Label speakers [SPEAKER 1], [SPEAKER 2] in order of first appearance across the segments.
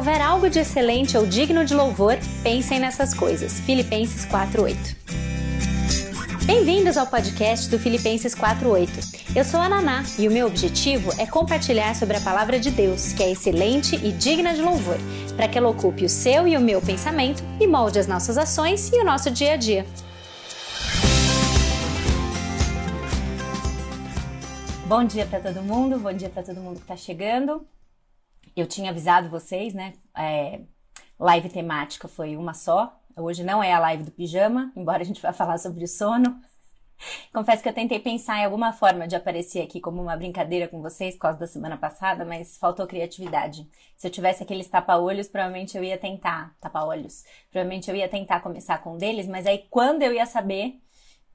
[SPEAKER 1] houver algo de excelente ou digno de louvor, pensem nessas coisas. Filipenses 4:8. Bem-vindos ao podcast do Filipenses 4:8. Eu sou a Naná e o meu objetivo é compartilhar sobre a palavra de Deus, que é excelente e digna de louvor, para que ela ocupe o seu e o meu pensamento e molde as nossas ações e o nosso dia a dia. Bom dia para todo mundo, bom dia para todo mundo que está chegando. Eu tinha avisado vocês, né? É, live temática foi uma só. Hoje não é a live do pijama, embora a gente vá falar sobre o sono. Confesso que eu tentei pensar em alguma forma de aparecer aqui como uma brincadeira com vocês por causa da semana passada, mas faltou criatividade. Se eu tivesse aqueles tapa-olhos, provavelmente eu ia tentar. Tapa-olhos. Provavelmente eu ia tentar começar com um deles, mas aí quando eu ia saber,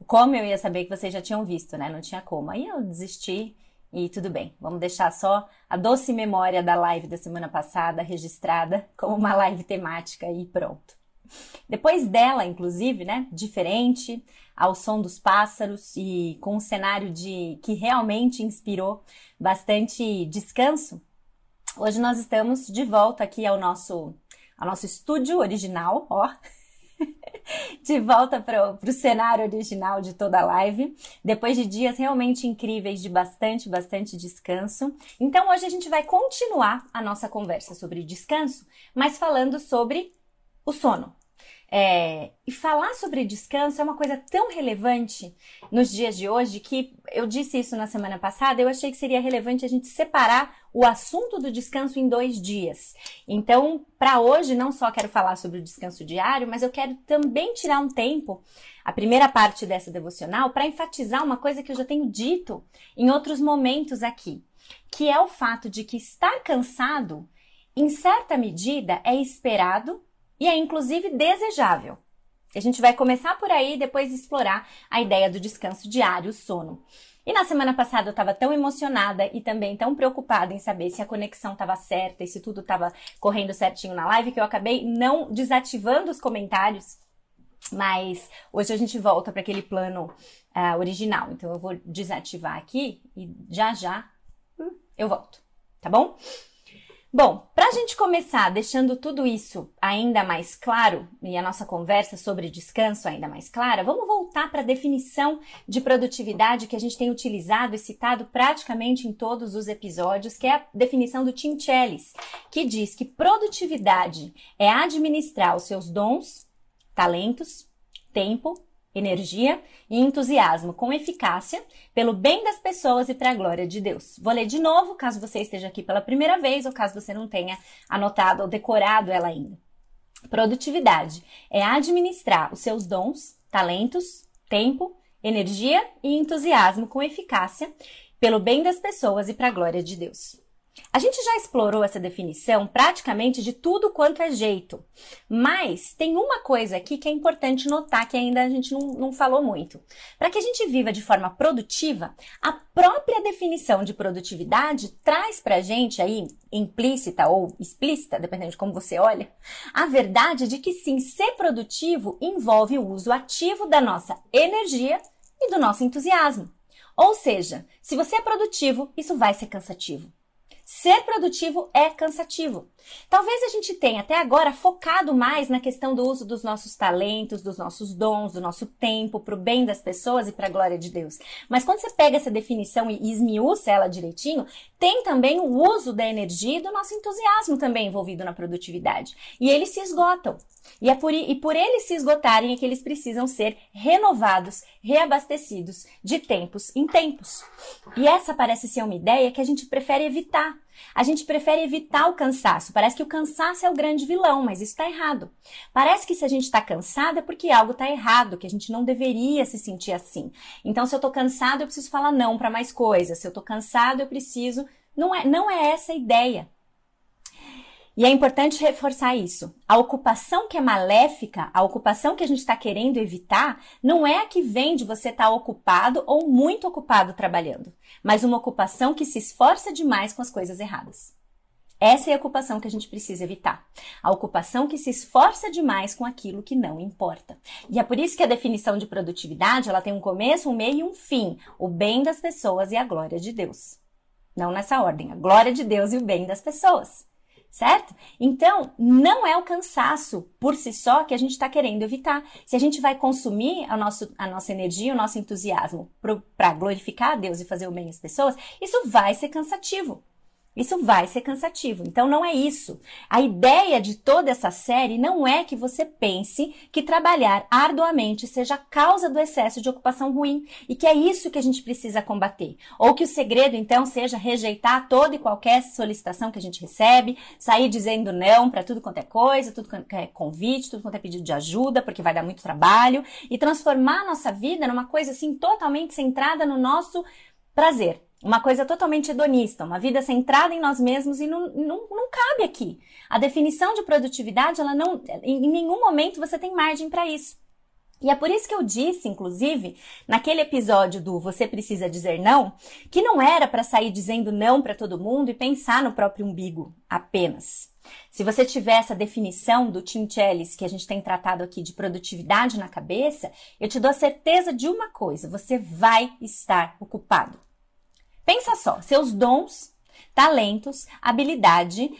[SPEAKER 1] como eu ia saber que vocês já tinham visto, né? Não tinha como. Aí eu desisti e tudo bem, vamos deixar só a doce memória da live da semana passada registrada como uma live temática e pronto. Depois dela, inclusive, né, diferente, ao som dos pássaros e com um cenário de que realmente inspirou bastante descanso. Hoje nós estamos de volta aqui ao nosso ao nosso estúdio original, ó, de volta para o cenário original de toda a live, depois de dias realmente incríveis de bastante, bastante descanso. Então hoje a gente vai continuar a nossa conversa sobre descanso, mas falando sobre o sono. É, e falar sobre descanso é uma coisa tão relevante nos dias de hoje que eu disse isso na semana passada. Eu achei que seria relevante a gente separar o assunto do descanso em dois dias. Então, para hoje, não só quero falar sobre o descanso diário, mas eu quero também tirar um tempo, a primeira parte dessa devocional, para enfatizar uma coisa que eu já tenho dito em outros momentos aqui, que é o fato de que estar cansado, em certa medida, é esperado e é inclusive desejável. A gente vai começar por aí e depois explorar a ideia do descanso diário, o sono. E na semana passada eu estava tão emocionada e também tão preocupada em saber se a conexão estava certa e se tudo estava correndo certinho na live que eu acabei não desativando os comentários. Mas hoje a gente volta para aquele plano uh, original. Então eu vou desativar aqui e já já hum, eu volto, tá bom? Bom, para a gente começar deixando tudo isso ainda mais claro e a nossa conversa sobre descanso ainda mais clara, vamos voltar para a definição de produtividade que a gente tem utilizado e citado praticamente em todos os episódios, que é a definição do Tim Chellis, que diz que produtividade é administrar os seus dons, talentos, tempo energia e entusiasmo com eficácia pelo bem das pessoas e para a glória de Deus. Vou ler de novo, caso você esteja aqui pela primeira vez ou caso você não tenha anotado ou decorado ela ainda. Produtividade é administrar os seus dons, talentos, tempo, energia e entusiasmo com eficácia pelo bem das pessoas e para a glória de Deus. A gente já explorou essa definição praticamente de tudo quanto é jeito, mas tem uma coisa aqui que é importante notar que ainda a gente não, não falou muito. Para que a gente viva de forma produtiva, a própria definição de produtividade traz para a gente aí, implícita ou explícita, dependendo de como você olha, a verdade de que sim, ser produtivo envolve o uso ativo da nossa energia e do nosso entusiasmo. Ou seja, se você é produtivo, isso vai ser cansativo. Ser produtivo é cansativo. Talvez a gente tenha até agora focado mais na questão do uso dos nossos talentos, dos nossos dons, do nosso tempo para o bem das pessoas e para a glória de Deus. Mas quando você pega essa definição e esmiuça ela direitinho, tem também o uso da energia e do nosso entusiasmo também envolvido na produtividade. E eles se esgotam. E, é por, e por eles se esgotarem é que eles precisam ser renovados, reabastecidos de tempos em tempos. E essa parece ser uma ideia que a gente prefere evitar. A gente prefere evitar o cansaço. Parece que o cansaço é o grande vilão, mas isso está errado. Parece que se a gente está cansado é porque algo está errado, que a gente não deveria se sentir assim. Então, se eu estou cansado, eu preciso falar não para mais coisas. Se eu estou cansado, eu preciso. Não é, não é essa a ideia. E é importante reforçar isso. A ocupação que é maléfica, a ocupação que a gente está querendo evitar, não é a que vem de você estar tá ocupado ou muito ocupado trabalhando, mas uma ocupação que se esforça demais com as coisas erradas. Essa é a ocupação que a gente precisa evitar. A ocupação que se esforça demais com aquilo que não importa. E é por isso que a definição de produtividade, ela tem um começo, um meio e um fim. O bem das pessoas e a glória de Deus. Não nessa ordem. A glória de Deus e o bem das pessoas. Certo? Então, não é o cansaço por si só que a gente está querendo evitar. Se a gente vai consumir a, nosso, a nossa energia, o nosso entusiasmo para glorificar a Deus e fazer o bem às pessoas, isso vai ser cansativo. Isso vai ser cansativo. Então não é isso. A ideia de toda essa série não é que você pense que trabalhar arduamente seja a causa do excesso de ocupação ruim e que é isso que a gente precisa combater. Ou que o segredo então seja rejeitar toda e qualquer solicitação que a gente recebe, sair dizendo não para tudo quanto é coisa, tudo quanto é convite, tudo quanto é pedido de ajuda, porque vai dar muito trabalho e transformar a nossa vida numa coisa assim totalmente centrada no nosso prazer uma coisa totalmente hedonista, uma vida centrada em nós mesmos e não, não, não cabe aqui. A definição de produtividade, ela não, em nenhum momento você tem margem para isso. E é por isso que eu disse, inclusive, naquele episódio do Você Precisa Dizer Não, que não era para sair dizendo não para todo mundo e pensar no próprio umbigo apenas. Se você tiver essa definição do Tim Chellis que a gente tem tratado aqui de produtividade na cabeça, eu te dou a certeza de uma coisa: você vai estar ocupado. Pensa só, seus dons, talentos, habilidade,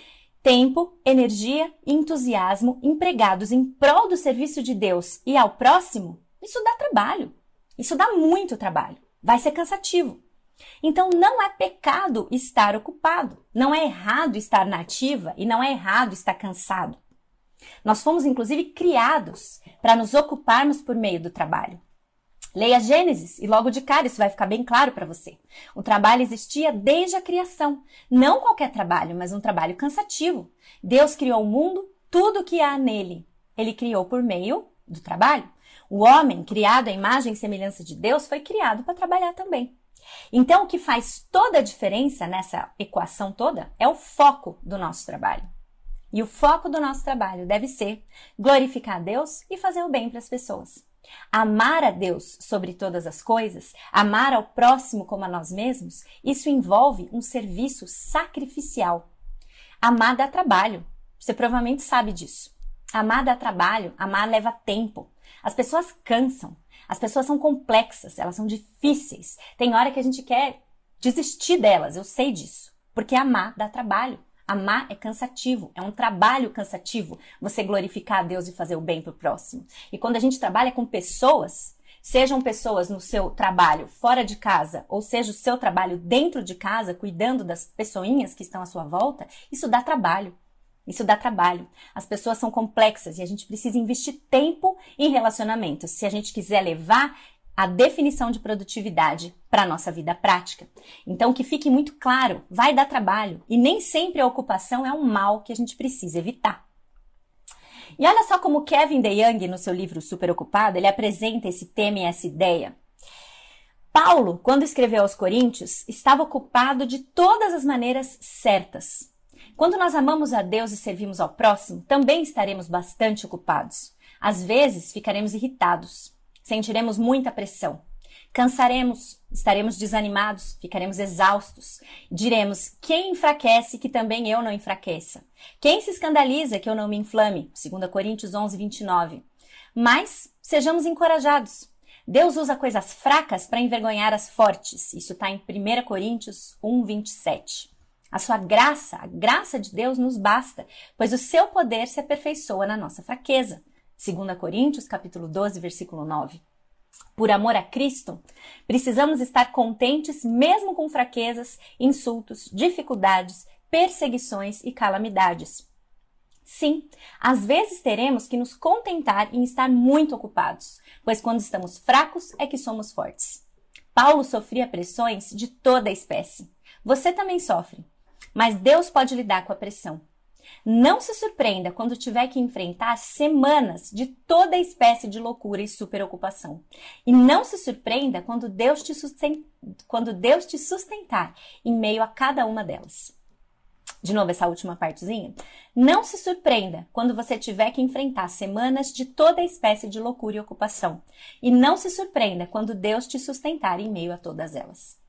[SPEAKER 1] tempo, energia e entusiasmo empregados em prol do serviço de Deus e ao próximo, isso dá trabalho. Isso dá muito trabalho. Vai ser cansativo. Então não é pecado estar ocupado, não é errado estar nativa e não é errado estar cansado. Nós fomos inclusive criados para nos ocuparmos por meio do trabalho. Leia Gênesis e logo de cara isso vai ficar bem claro para você. O trabalho existia desde a criação. Não qualquer trabalho, mas um trabalho cansativo. Deus criou o mundo, tudo o que há nele. Ele criou por meio do trabalho. O homem, criado à imagem e semelhança de Deus, foi criado para trabalhar também. Então, o que faz toda a diferença nessa equação toda é o foco do nosso trabalho. E o foco do nosso trabalho deve ser glorificar Deus e fazer o bem para as pessoas. Amar a Deus sobre todas as coisas, amar ao próximo como a nós mesmos, isso envolve um serviço sacrificial. Amar dá trabalho. Você provavelmente sabe disso. Amar dá trabalho, amar leva tempo. As pessoas cansam. As pessoas são complexas, elas são difíceis. Tem hora que a gente quer desistir delas, eu sei disso. Porque amar dá trabalho. Amar é cansativo, é um trabalho cansativo você glorificar a Deus e fazer o bem para o próximo. E quando a gente trabalha com pessoas, sejam pessoas no seu trabalho fora de casa, ou seja o seu trabalho dentro de casa, cuidando das pessoinhas que estão à sua volta, isso dá trabalho. Isso dá trabalho. As pessoas são complexas e a gente precisa investir tempo em relacionamentos. Se a gente quiser levar a definição de produtividade para a nossa vida prática. Então, que fique muito claro, vai dar trabalho e nem sempre a ocupação é um mal que a gente precisa evitar. E olha só como Kevin DeYoung, no seu livro Super Ocupado, ele apresenta esse tema e essa ideia. Paulo, quando escreveu aos Coríntios, estava ocupado de todas as maneiras certas. Quando nós amamos a Deus e servimos ao próximo, também estaremos bastante ocupados. Às vezes, ficaremos irritados, sentiremos muita pressão. Cansaremos, estaremos desanimados, ficaremos exaustos. Diremos: quem enfraquece que também eu não enfraqueça? Quem se escandaliza que eu não me inflame? 2 Coríntios 11, 29. Mas sejamos encorajados. Deus usa coisas fracas para envergonhar as fortes. Isso está em 1 Coríntios 1, 27. A sua graça, a graça de Deus nos basta, pois o seu poder se aperfeiçoa na nossa fraqueza. 2 Coríntios, capítulo 12, versículo 9. Por amor a Cristo, precisamos estar contentes mesmo com fraquezas, insultos, dificuldades, perseguições e calamidades. Sim, às vezes teremos que nos contentar em estar muito ocupados, pois quando estamos fracos é que somos fortes. Paulo sofria pressões de toda a espécie. Você também sofre, mas Deus pode lidar com a pressão. Não se surpreenda quando tiver que enfrentar semanas de toda espécie de loucura e superocupação. E não se surpreenda quando Deus te, quando Deus te sustentar em meio a cada uma delas. De novo, essa última partezinha. Não se surpreenda quando você tiver que enfrentar semanas de toda espécie de loucura e ocupação. E não se surpreenda quando Deus te sustentar em meio a todas elas.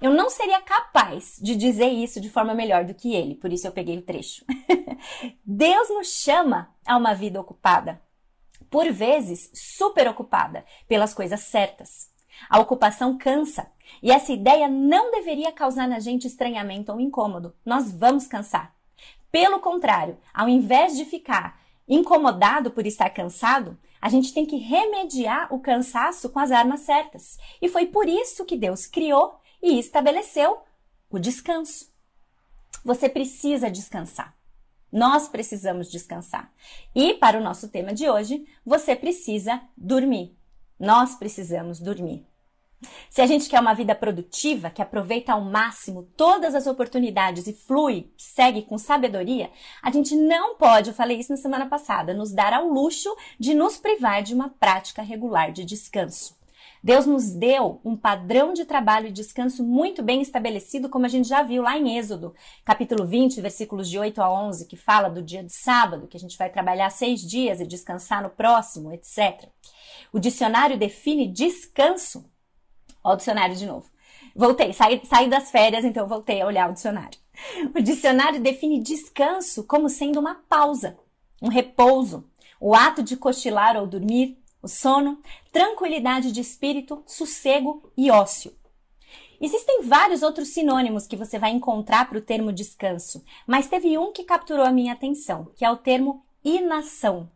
[SPEAKER 1] Eu não seria capaz de dizer isso de forma melhor do que ele, por isso eu peguei o trecho. Deus nos chama a uma vida ocupada, por vezes super ocupada pelas coisas certas. A ocupação cansa, e essa ideia não deveria causar na gente estranhamento ou incômodo. Nós vamos cansar. Pelo contrário, ao invés de ficar incomodado por estar cansado, a gente tem que remediar o cansaço com as armas certas. E foi por isso que Deus criou e estabeleceu o descanso. Você precisa descansar. Nós precisamos descansar. E para o nosso tema de hoje, você precisa dormir. Nós precisamos dormir. Se a gente quer uma vida produtiva, que aproveita ao máximo todas as oportunidades e flui, segue com sabedoria, a gente não pode, eu falei isso na semana passada, nos dar ao luxo de nos privar de uma prática regular de descanso. Deus nos deu um padrão de trabalho e descanso muito bem estabelecido, como a gente já viu lá em Êxodo, capítulo 20, versículos de 8 a 11, que fala do dia de sábado, que a gente vai trabalhar seis dias e descansar no próximo, etc. O dicionário define descanso Olha o dicionário de novo. Voltei, saí, saí das férias, então voltei a olhar o dicionário. O dicionário define descanso como sendo uma pausa, um repouso, o ato de cochilar ou dormir, o sono, tranquilidade de espírito, sossego e ócio. Existem vários outros sinônimos que você vai encontrar para o termo descanso, mas teve um que capturou a minha atenção, que é o termo inação.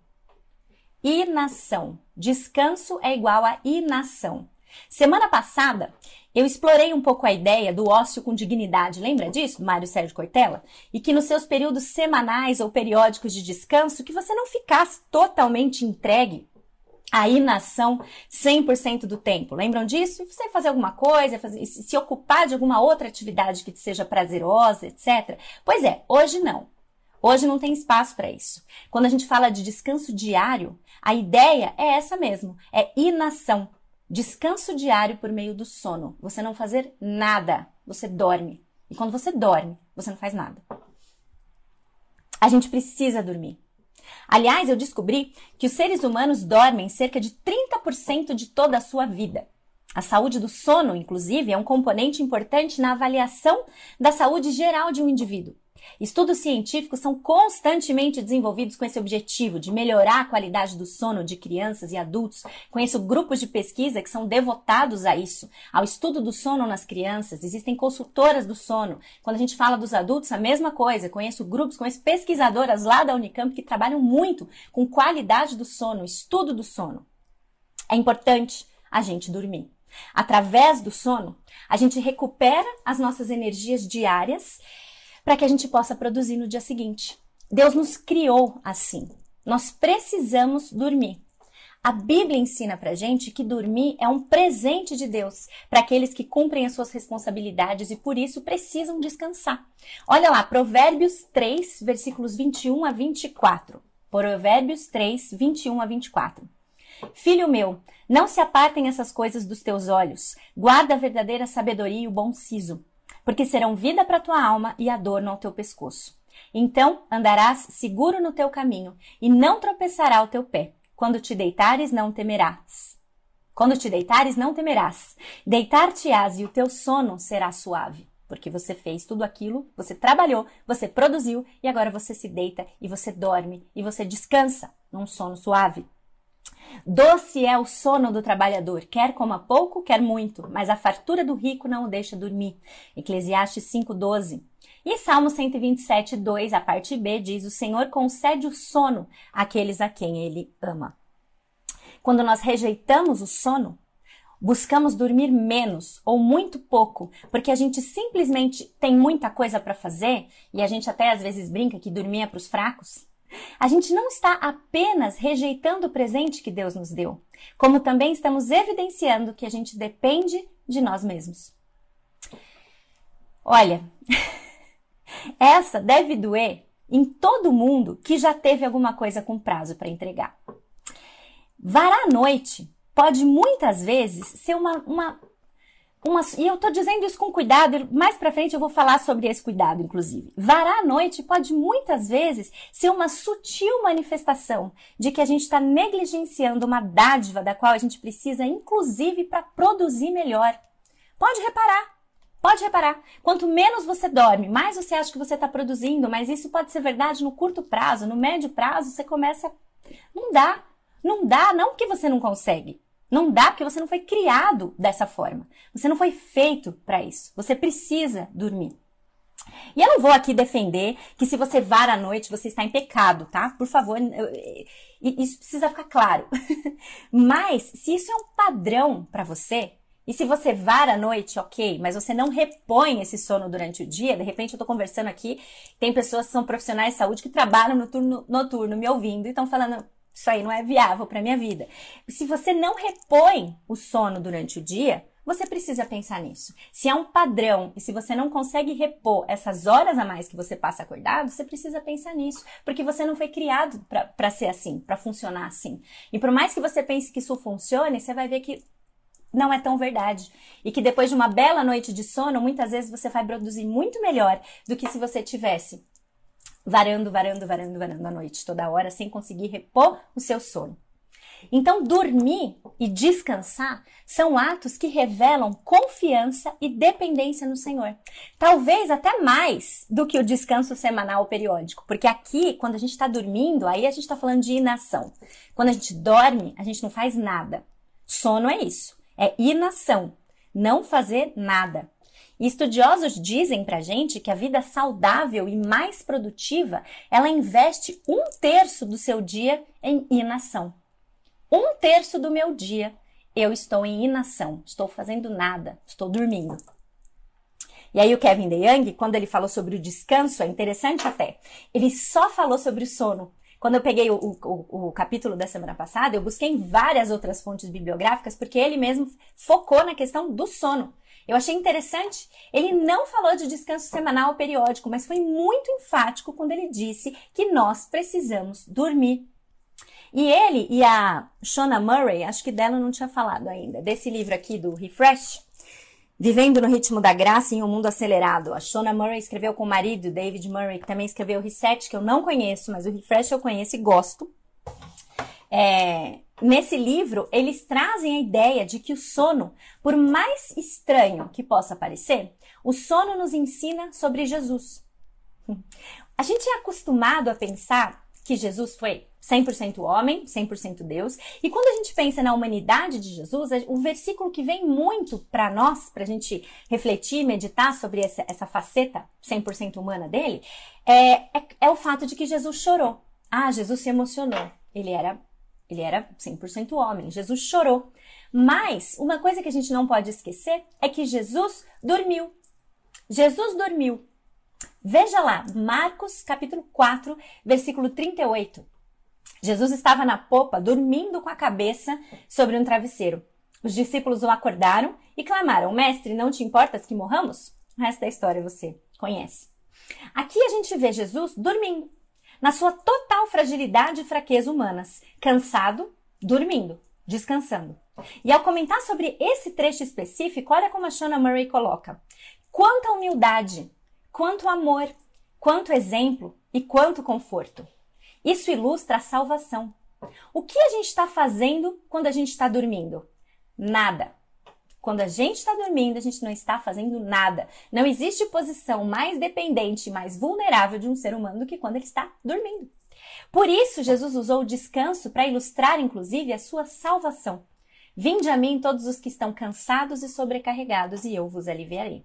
[SPEAKER 1] Inação. Descanso é igual a inação. Semana passada, eu explorei um pouco a ideia do ócio com dignidade, lembra disso, Mário Sérgio Cortella? E que nos seus períodos semanais ou periódicos de descanso, que você não ficasse totalmente entregue à inação 100% do tempo. Lembram disso? Você fazer alguma coisa, fazer, se ocupar de alguma outra atividade que te seja prazerosa, etc. Pois é, hoje não. Hoje não tem espaço para isso. Quando a gente fala de descanso diário, a ideia é essa mesmo, é inação. Descanso diário por meio do sono. Você não fazer nada. Você dorme. E quando você dorme, você não faz nada. A gente precisa dormir. Aliás, eu descobri que os seres humanos dormem cerca de 30% de toda a sua vida. A saúde do sono, inclusive, é um componente importante na avaliação da saúde geral de um indivíduo. Estudos científicos são constantemente desenvolvidos com esse objetivo de melhorar a qualidade do sono de crianças e adultos. Conheço grupos de pesquisa que são devotados a isso, ao estudo do sono nas crianças. Existem consultoras do sono. Quando a gente fala dos adultos, a mesma coisa. Conheço grupos, conheço pesquisadoras lá da Unicamp que trabalham muito com qualidade do sono, estudo do sono. É importante a gente dormir. Através do sono, a gente recupera as nossas energias diárias para que a gente possa produzir no dia seguinte. Deus nos criou assim. Nós precisamos dormir. A Bíblia ensina pra gente que dormir é um presente de Deus para aqueles que cumprem as suas responsabilidades e por isso precisam descansar. Olha lá, Provérbios 3, versículos 21 a 24. Provérbios 3, 21 a 24. Filho meu, não se apartem essas coisas dos teus olhos. Guarda a verdadeira sabedoria e o bom siso porque serão vida para tua alma e adorno ao teu pescoço. Então andarás seguro no teu caminho e não tropeçará o teu pé. Quando te deitares, não temerás. Quando te deitares, não temerás. Deitar-te-ás e o teu sono será suave. Porque você fez tudo aquilo, você trabalhou, você produziu e agora você se deita e você dorme e você descansa num sono suave. Doce é o sono do trabalhador, quer coma pouco, quer muito, mas a fartura do rico não o deixa dormir. Eclesiastes 5:12. E Salmo 127, 2, a parte B, diz: O Senhor concede o sono àqueles a quem ele ama. Quando nós rejeitamos o sono, buscamos dormir menos ou muito pouco, porque a gente simplesmente tem muita coisa para fazer e a gente até às vezes brinca que dormir é para os fracos. A gente não está apenas rejeitando o presente que Deus nos deu, como também estamos evidenciando que a gente depende de nós mesmos. Olha, essa deve doer em todo mundo que já teve alguma coisa com prazo para entregar. Varar à noite pode muitas vezes ser uma, uma uma, e eu tô dizendo isso com cuidado, mais para frente eu vou falar sobre esse cuidado, inclusive. Varar à noite pode muitas vezes ser uma sutil manifestação de que a gente está negligenciando uma dádiva da qual a gente precisa, inclusive, para produzir melhor. Pode reparar. Pode reparar, quanto menos você dorme, mais você acha que você está produzindo, mas isso pode ser verdade no curto prazo, no médio prazo você começa. Não dá, não dá, não que você não consegue, não dá porque você não foi criado dessa forma. Você não foi feito para isso. Você precisa dormir. E eu não vou aqui defender que se você vara à noite, você está em pecado, tá? Por favor, isso precisa ficar claro. Mas se isso é um padrão para você, e se você vara à noite, ok, mas você não repõe esse sono durante o dia, de repente eu tô conversando aqui, tem pessoas que são profissionais de saúde que trabalham no turno noturno me ouvindo e estão falando, isso aí não é viável para minha vida. Se você não repõe o sono durante o dia, você precisa pensar nisso. Se é um padrão e se você não consegue repor essas horas a mais que você passa acordado, você precisa pensar nisso, porque você não foi criado para ser assim, para funcionar assim. E por mais que você pense que isso funcione, você vai ver que não é tão verdade. E que depois de uma bela noite de sono, muitas vezes você vai produzir muito melhor do que se você tivesse varando, varando, varando, varando a noite toda hora sem conseguir repor o seu sono. Então, dormir e descansar são atos que revelam confiança e dependência no Senhor. Talvez até mais do que o descanso semanal ou periódico, porque aqui, quando a gente está dormindo, aí a gente está falando de inação. Quando a gente dorme, a gente não faz nada. Sono é isso, é inação, não fazer nada. Estudiosos dizem pra gente que a vida saudável e mais produtiva, ela investe um terço do seu dia em inação. Um terço do meu dia eu estou em inação, estou fazendo nada, estou dormindo. E aí o Kevin DeYoung, quando ele falou sobre o descanso, é interessante até, ele só falou sobre o sono. Quando eu peguei o, o, o, capítulo da semana passada, eu busquei em várias outras fontes bibliográficas, porque ele mesmo focou na questão do sono. Eu achei interessante. Ele não falou de descanso semanal ou periódico, mas foi muito enfático quando ele disse que nós precisamos dormir. E ele e a Shona Murray, acho que dela não tinha falado ainda, desse livro aqui do Refresh, Vivendo no Ritmo da Graça em um Mundo Acelerado. A Shona Murray escreveu com o marido, David Murray, que também escreveu o Reset, que eu não conheço, mas o Refresh eu conheço e gosto. É, nesse livro, eles trazem a ideia de que o sono, por mais estranho que possa parecer, o sono nos ensina sobre Jesus. A gente é acostumado a pensar que Jesus foi 100% homem, 100% Deus. E quando a gente pensa na humanidade de Jesus, o versículo que vem muito para nós, para a gente refletir, meditar sobre essa, essa faceta 100% humana dele, é, é, é o fato de que Jesus chorou. Ah, Jesus se emocionou. Ele era, ele era 100% homem. Jesus chorou. Mas uma coisa que a gente não pode esquecer é que Jesus dormiu. Jesus dormiu. Veja lá, Marcos capítulo 4, versículo 38. Jesus estava na popa, dormindo com a cabeça sobre um travesseiro. Os discípulos o acordaram e clamaram: Mestre, não te importas que morramos? O resto da história você conhece. Aqui a gente vê Jesus dormindo, na sua total fragilidade e fraqueza humanas, cansado, dormindo, descansando. E ao comentar sobre esse trecho específico, olha como a Shona Murray coloca: quanta humildade, quanto amor, quanto exemplo e quanto conforto. Isso ilustra a salvação. O que a gente está fazendo quando a gente está dormindo? Nada. Quando a gente está dormindo, a gente não está fazendo nada. Não existe posição mais dependente mais vulnerável de um ser humano do que quando ele está dormindo. Por isso, Jesus usou o descanso para ilustrar, inclusive, a sua salvação. Vinde a mim todos os que estão cansados e sobrecarregados, e eu vos aliviarei.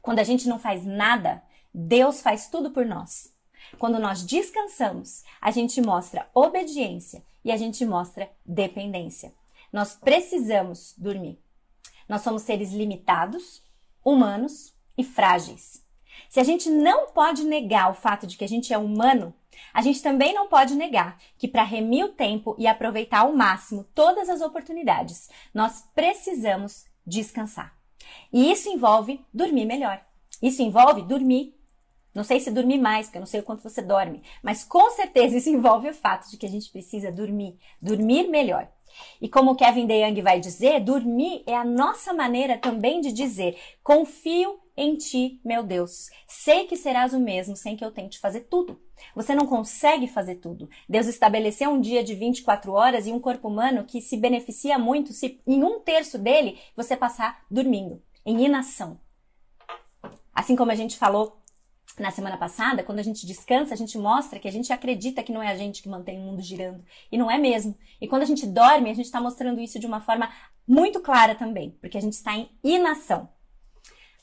[SPEAKER 1] Quando a gente não faz nada, Deus faz tudo por nós. Quando nós descansamos, a gente mostra obediência e a gente mostra dependência. Nós precisamos dormir. Nós somos seres limitados, humanos e frágeis. Se a gente não pode negar o fato de que a gente é humano, a gente também não pode negar que para remir o tempo e aproveitar ao máximo todas as oportunidades, nós precisamos descansar. E isso envolve dormir melhor. Isso envolve dormir não sei se dormir mais, porque eu não sei o quanto você dorme, mas com certeza isso envolve o fato de que a gente precisa dormir, dormir melhor. E como Kevin DeYoung vai dizer, dormir é a nossa maneira também de dizer: confio em ti, meu Deus. Sei que serás o mesmo sem que eu tente fazer tudo. Você não consegue fazer tudo. Deus estabeleceu um dia de 24 horas e um corpo humano que se beneficia muito se em um terço dele você passar dormindo, em inação. Assim como a gente falou na semana passada, quando a gente descansa, a gente mostra que a gente acredita que não é a gente que mantém o mundo girando. E não é mesmo. E quando a gente dorme, a gente está mostrando isso de uma forma muito clara também, porque a gente está em inação.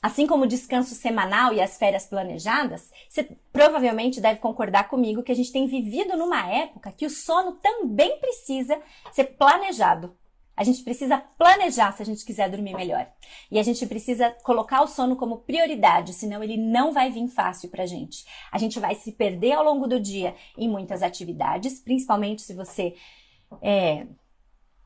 [SPEAKER 1] Assim como o descanso semanal e as férias planejadas, você provavelmente deve concordar comigo que a gente tem vivido numa época que o sono também precisa ser planejado. A gente precisa planejar se a gente quiser dormir melhor. E a gente precisa colocar o sono como prioridade, senão ele não vai vir fácil pra gente. A gente vai se perder ao longo do dia em muitas atividades, principalmente se você é,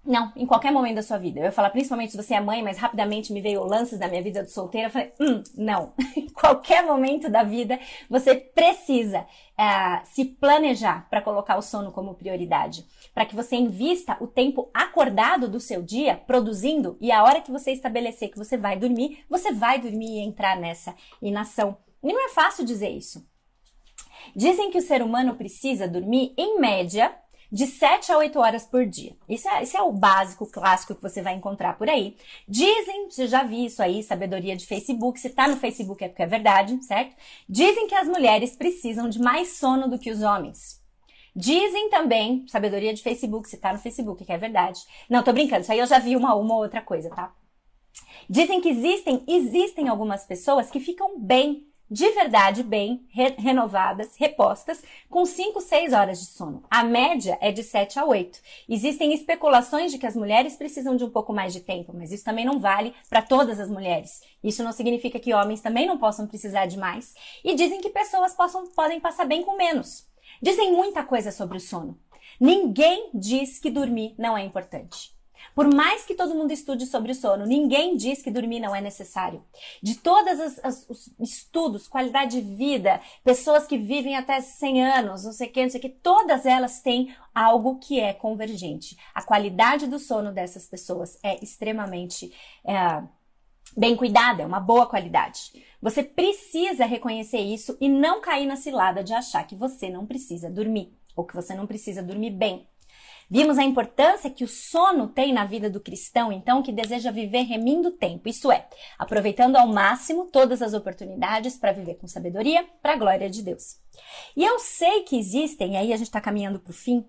[SPEAKER 1] não, em qualquer momento da sua vida. Eu ia falar principalmente se você é mãe, mas rapidamente me veio lances da minha vida de solteira. Eu falei, hum, não. em qualquer momento da vida, você precisa uh, se planejar para colocar o sono como prioridade. Para que você invista o tempo acordado do seu dia produzindo e a hora que você estabelecer que você vai dormir, você vai dormir e entrar nessa inação. E não é fácil dizer isso. Dizem que o ser humano precisa dormir, em média, de 7 a 8 horas por dia. Isso é, isso é o básico, clássico que você vai encontrar por aí. Dizem, você já vi isso aí, sabedoria de Facebook, se tá no Facebook é porque é verdade, certo? Dizem que as mulheres precisam de mais sono do que os homens. Dizem também, sabedoria de Facebook, se tá no Facebook, que é verdade. Não, tô brincando, isso aí eu já vi uma, uma outra coisa, tá? Dizem que existem, existem algumas pessoas que ficam bem de verdade bem re renovadas, repostas, com 5, 6 horas de sono. A média é de 7 a 8. Existem especulações de que as mulheres precisam de um pouco mais de tempo, mas isso também não vale para todas as mulheres. Isso não significa que homens também não possam precisar de mais. E dizem que pessoas possam, podem passar bem com menos. Dizem muita coisa sobre o sono. Ninguém diz que dormir não é importante. Por mais que todo mundo estude sobre o sono, ninguém diz que dormir não é necessário. De todos os estudos, qualidade de vida, pessoas que vivem até 100 anos, não sei o que, não sei o que, todas elas têm algo que é convergente. A qualidade do sono dessas pessoas é extremamente é, bem cuidada, é uma boa qualidade. Você precisa reconhecer isso e não cair na cilada de achar que você não precisa dormir ou que você não precisa dormir bem. Vimos a importância que o sono tem na vida do cristão, então, que deseja viver remindo o tempo, isso é, aproveitando ao máximo todas as oportunidades para viver com sabedoria, para a glória de Deus. E eu sei que existem, e aí a gente está caminhando para o fim,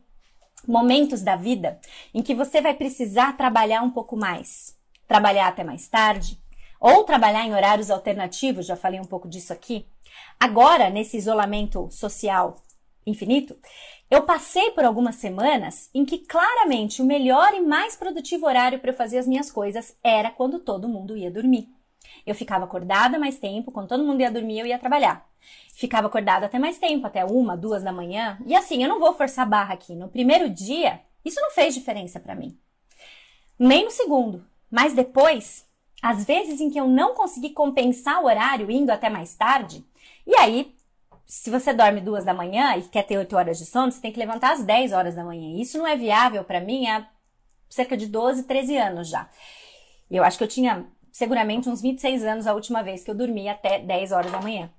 [SPEAKER 1] momentos da vida em que você vai precisar trabalhar um pouco mais, trabalhar até mais tarde, ou trabalhar em horários alternativos, já falei um pouco disso aqui. Agora, nesse isolamento social infinito, eu passei por algumas semanas em que claramente o melhor e mais produtivo horário para eu fazer as minhas coisas era quando todo mundo ia dormir. Eu ficava acordada mais tempo, quando todo mundo ia dormir, eu ia trabalhar. Ficava acordada até mais tempo, até uma, duas da manhã. E assim, eu não vou forçar barra aqui. No primeiro dia, isso não fez diferença para mim. Nem no segundo. Mas depois, às vezes em que eu não consegui compensar o horário indo até mais tarde, e aí se você dorme duas da manhã e quer ter oito horas de sono, você tem que levantar às 10 horas da manhã. Isso não é viável para mim há cerca de 12, 13 anos já. Eu acho que eu tinha seguramente uns 26 anos a última vez que eu dormi até 10 horas da manhã.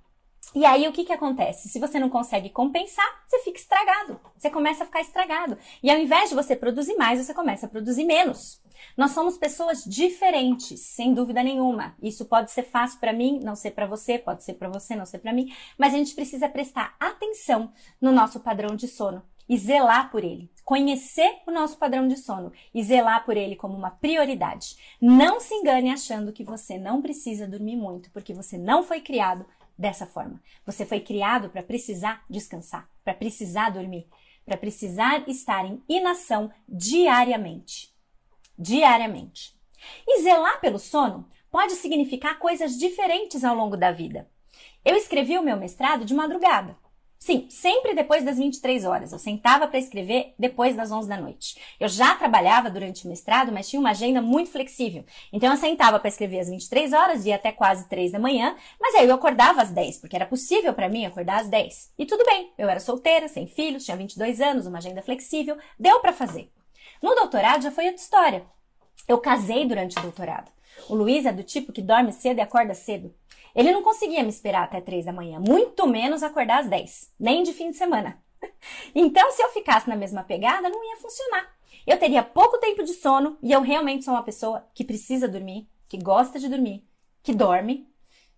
[SPEAKER 1] E aí o que que acontece? Se você não consegue compensar, você fica estragado. Você começa a ficar estragado. E ao invés de você produzir mais, você começa a produzir menos. Nós somos pessoas diferentes, sem dúvida nenhuma. Isso pode ser fácil para mim, não ser para você, pode ser para você, não ser para mim, mas a gente precisa prestar atenção no nosso padrão de sono e zelar por ele. Conhecer o nosso padrão de sono e zelar por ele como uma prioridade. Não se engane achando que você não precisa dormir muito, porque você não foi criado dessa forma. Você foi criado para precisar descansar, para precisar dormir, para precisar estar em inação diariamente diariamente. E zelar pelo sono pode significar coisas diferentes ao longo da vida. Eu escrevi o meu mestrado de madrugada. Sim, sempre depois das 23 horas. Eu sentava para escrever depois das 11 da noite. Eu já trabalhava durante o mestrado, mas tinha uma agenda muito flexível. Então eu sentava para escrever às 23 horas, ia até quase 3 da manhã, mas aí eu acordava às 10, porque era possível para mim acordar às 10. E tudo bem, eu era solteira, sem filhos, tinha 22 anos, uma agenda flexível, deu para fazer. No doutorado já foi outra história. Eu casei durante o doutorado. O Luiz é do tipo que dorme cedo e acorda cedo. Ele não conseguia me esperar até três da manhã, muito menos acordar às dez, nem de fim de semana. Então, se eu ficasse na mesma pegada, não ia funcionar. Eu teria pouco tempo de sono e eu realmente sou uma pessoa que precisa dormir, que gosta de dormir, que dorme,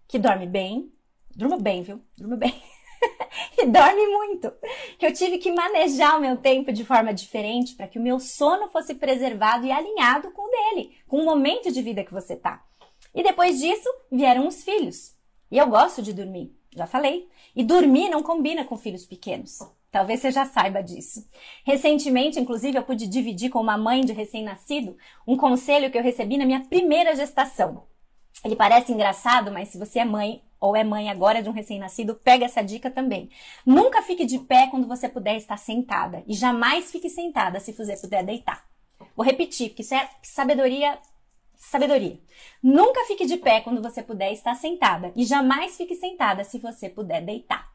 [SPEAKER 1] que dorme bem. Durmo bem, viu? Durmo bem. e dorme muito. Eu tive que manejar o meu tempo de forma diferente para que o meu sono fosse preservado e alinhado com o dele, com o momento de vida que você tá. E depois disso vieram os filhos. E eu gosto de dormir, já falei. E dormir não combina com filhos pequenos. Talvez você já saiba disso. Recentemente, inclusive, eu pude dividir com uma mãe de recém-nascido um conselho que eu recebi na minha primeira gestação. Ele parece engraçado, mas se você é mãe ou é mãe agora de um recém-nascido, pega essa dica também. Nunca fique de pé quando você puder estar sentada e jamais fique sentada se você puder deitar. Vou repetir, porque isso é sabedoria sabedoria. Nunca fique de pé quando você puder estar sentada e jamais fique sentada se você puder deitar.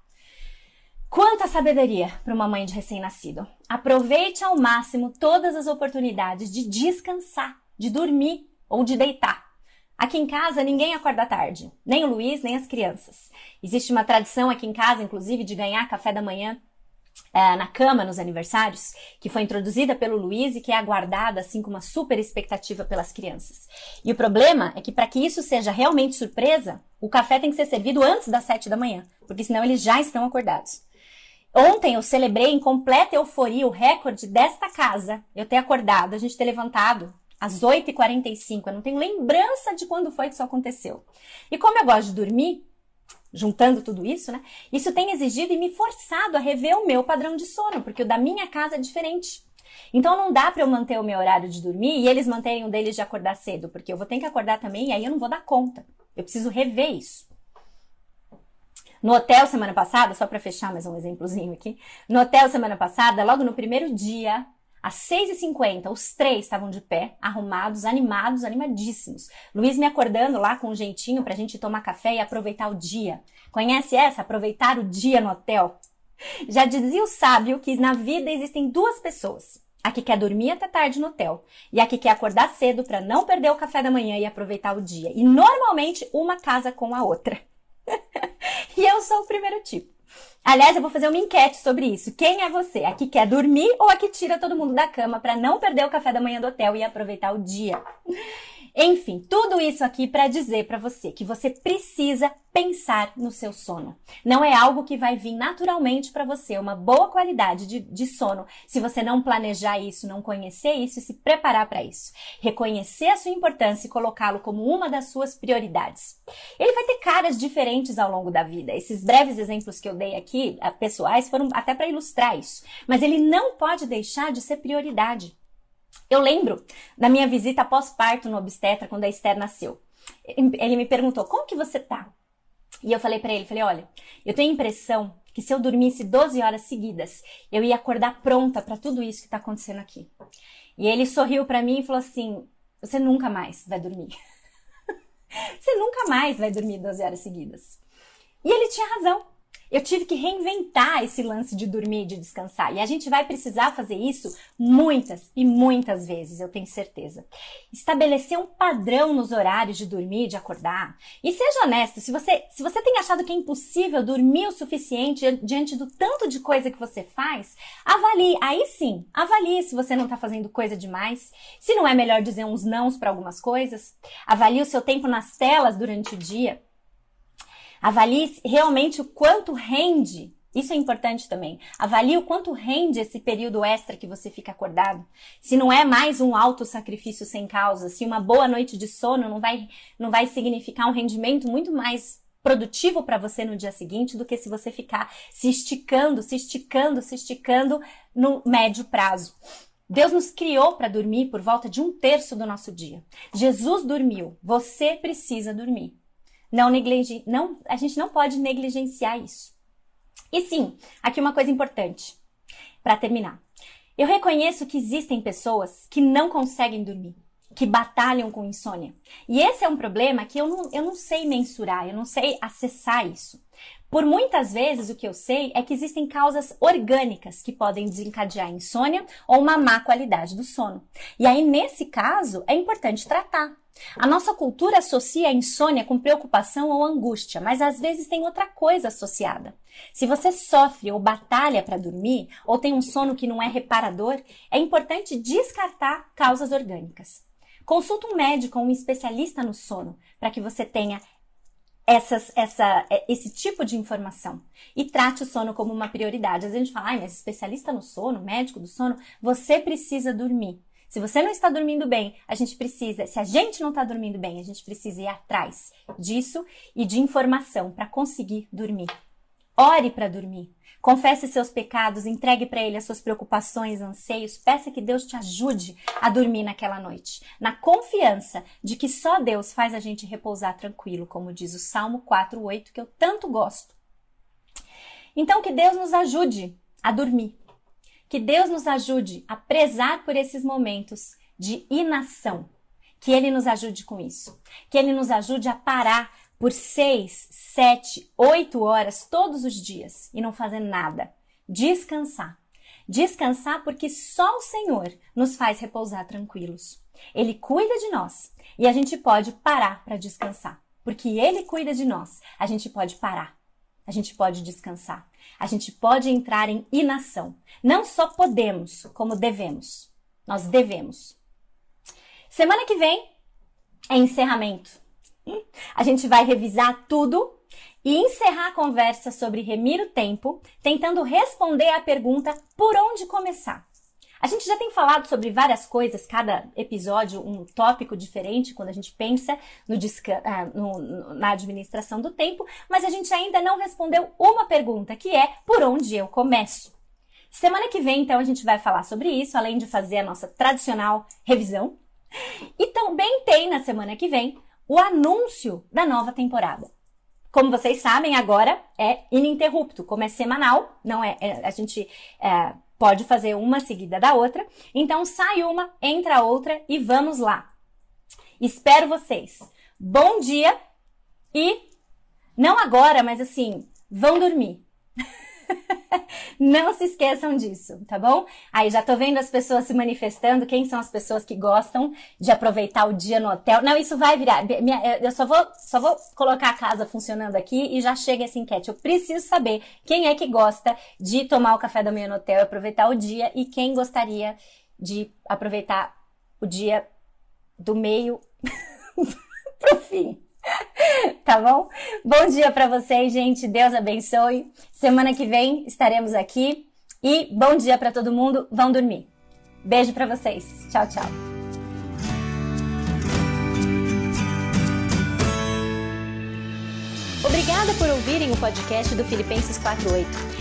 [SPEAKER 1] Quanta sabedoria para uma mãe de recém-nascido. Aproveite ao máximo todas as oportunidades de descansar, de dormir ou de deitar. Aqui em casa ninguém acorda tarde, nem o Luiz, nem as crianças. Existe uma tradição aqui em casa, inclusive, de ganhar café da manhã é, na cama nos aniversários, que foi introduzida pelo Luiz e que é aguardada assim com uma super expectativa pelas crianças. E o problema é que para que isso seja realmente surpresa, o café tem que ser servido antes das sete da manhã, porque senão eles já estão acordados. Ontem eu celebrei em completa euforia o recorde desta casa. Eu ter acordado, a gente ter levantado às 8h45. Eu não tenho lembrança de quando foi que isso aconteceu. E como eu gosto de dormir, juntando tudo isso, né? Isso tem exigido e me forçado a rever o meu padrão de sono, porque o da minha casa é diferente. Então não dá para eu manter o meu horário de dormir e eles manterem o deles de acordar cedo, porque eu vou ter que acordar também e aí eu não vou dar conta. Eu preciso rever isso. No hotel semana passada, só para fechar mais um exemplozinho aqui. No hotel semana passada, logo no primeiro dia, às 6h50, os três estavam de pé, arrumados, animados, animadíssimos. Luiz me acordando lá com um jeitinho pra gente tomar café e aproveitar o dia. Conhece essa? Aproveitar o dia no hotel? Já dizia o sábio que na vida existem duas pessoas. A que quer dormir até tarde no hotel e a que quer acordar cedo para não perder o café da manhã e aproveitar o dia. E normalmente uma casa com a outra. e eu sou o primeiro tipo. Aliás, eu vou fazer uma enquete sobre isso. Quem é você? A que quer dormir ou a que tira todo mundo da cama para não perder o café da manhã do hotel e aproveitar o dia? Enfim, tudo isso aqui para dizer para você que você precisa pensar no seu sono. Não é algo que vai vir naturalmente para você, uma boa qualidade de, de, sono, se você não planejar isso, não conhecer isso e se preparar para isso. Reconhecer a sua importância e colocá-lo como uma das suas prioridades. Ele vai ter caras diferentes ao longo da vida. Esses breves exemplos que eu dei aqui, pessoais, foram até para ilustrar isso. Mas ele não pode deixar de ser prioridade. Eu lembro da minha visita pós-parto no obstetra quando a Esther nasceu. Ele me perguntou: "Como que você tá?" E eu falei para ele, falei: "Olha, eu tenho a impressão que se eu dormisse 12 horas seguidas, eu ia acordar pronta para tudo isso que tá acontecendo aqui." E ele sorriu para mim e falou assim: "Você nunca mais vai dormir." Você nunca mais vai dormir 12 horas seguidas. E ele tinha razão. Eu tive que reinventar esse lance de dormir e de descansar. E a gente vai precisar fazer isso muitas e muitas vezes, eu tenho certeza. Estabelecer um padrão nos horários de dormir e de acordar. E seja honesto, se você, se você tem achado que é impossível dormir o suficiente diante do tanto de coisa que você faz, avalie. Aí sim, avalie se você não está fazendo coisa demais. Se não é melhor dizer uns nãos para algumas coisas. Avalie o seu tempo nas telas durante o dia. Avalie realmente o quanto rende. Isso é importante também. Avalie o quanto rende esse período extra que você fica acordado. Se não é mais um alto sacrifício sem causa, se uma boa noite de sono não vai, não vai significar um rendimento muito mais produtivo para você no dia seguinte do que se você ficar se esticando, se esticando, se esticando no médio prazo. Deus nos criou para dormir por volta de um terço do nosso dia. Jesus dormiu. Você precisa dormir. Não negligen... não, a gente não pode negligenciar isso. E sim, aqui uma coisa importante para terminar. Eu reconheço que existem pessoas que não conseguem dormir, que batalham com insônia. E esse é um problema que eu não, eu não sei mensurar, eu não sei acessar isso. Por muitas vezes, o que eu sei é que existem causas orgânicas que podem desencadear insônia ou uma má qualidade do sono. E aí, nesse caso, é importante tratar. A nossa cultura associa a insônia com preocupação ou angústia, mas às vezes tem outra coisa associada. Se você sofre ou batalha para dormir, ou tem um sono que não é reparador, é importante descartar causas orgânicas. Consulte um médico ou um especialista no sono para que você tenha essas, essa, esse tipo de informação e trate o sono como uma prioridade. Às vezes a gente fala, ai, mas especialista no sono, médico do sono, você precisa dormir. Se você não está dormindo bem, a gente precisa, se a gente não está dormindo bem, a gente precisa ir atrás disso e de informação para conseguir dormir. Ore para dormir. Confesse seus pecados, entregue para Ele as suas preocupações, anseios, peça que Deus te ajude a dormir naquela noite, na confiança de que só Deus faz a gente repousar tranquilo, como diz o Salmo 4:8, que eu tanto gosto. Então que Deus nos ajude a dormir. Que Deus nos ajude a prezar por esses momentos de inação. Que Ele nos ajude com isso. Que Ele nos ajude a parar por seis, sete, oito horas todos os dias e não fazer nada. Descansar. Descansar porque só o Senhor nos faz repousar tranquilos. Ele cuida de nós e a gente pode parar para descansar. Porque Ele cuida de nós, a gente pode parar, a gente pode descansar, a gente pode entrar em inação. Não só podemos, como devemos. Nós devemos. Semana que vem é encerramento. A gente vai revisar tudo e encerrar a conversa sobre remir o tempo, tentando responder à pergunta por onde começar. A gente já tem falado sobre várias coisas, cada episódio um tópico diferente quando a gente pensa no, ah, no, na administração do tempo, mas a gente ainda não respondeu uma pergunta, que é por onde eu começo. Semana que vem, então, a gente vai falar sobre isso, além de fazer a nossa tradicional revisão. E também tem na semana que vem o anúncio da nova temporada. Como vocês sabem, agora é ininterrupto, como é semanal, não é, é a gente é, pode fazer uma seguida da outra. Então sai uma, entra outra e vamos lá. Espero vocês. Bom dia e não agora, mas assim, vão dormir. Não se esqueçam disso, tá bom? Aí já tô vendo as pessoas se manifestando. Quem são as pessoas que gostam de aproveitar o dia no hotel? Não, isso vai virar. Eu só vou, só vou colocar a casa funcionando aqui e já chega essa enquete. Eu preciso saber quem é que gosta de tomar o café da manhã no hotel e aproveitar o dia e quem gostaria de aproveitar o dia do meio pro fim. tá bom? Bom dia para vocês, gente. Deus abençoe. Semana que vem estaremos aqui e bom dia para todo mundo. Vão dormir. Beijo para vocês. Tchau, tchau. Obrigada por ouvirem o podcast do Filipenses 48.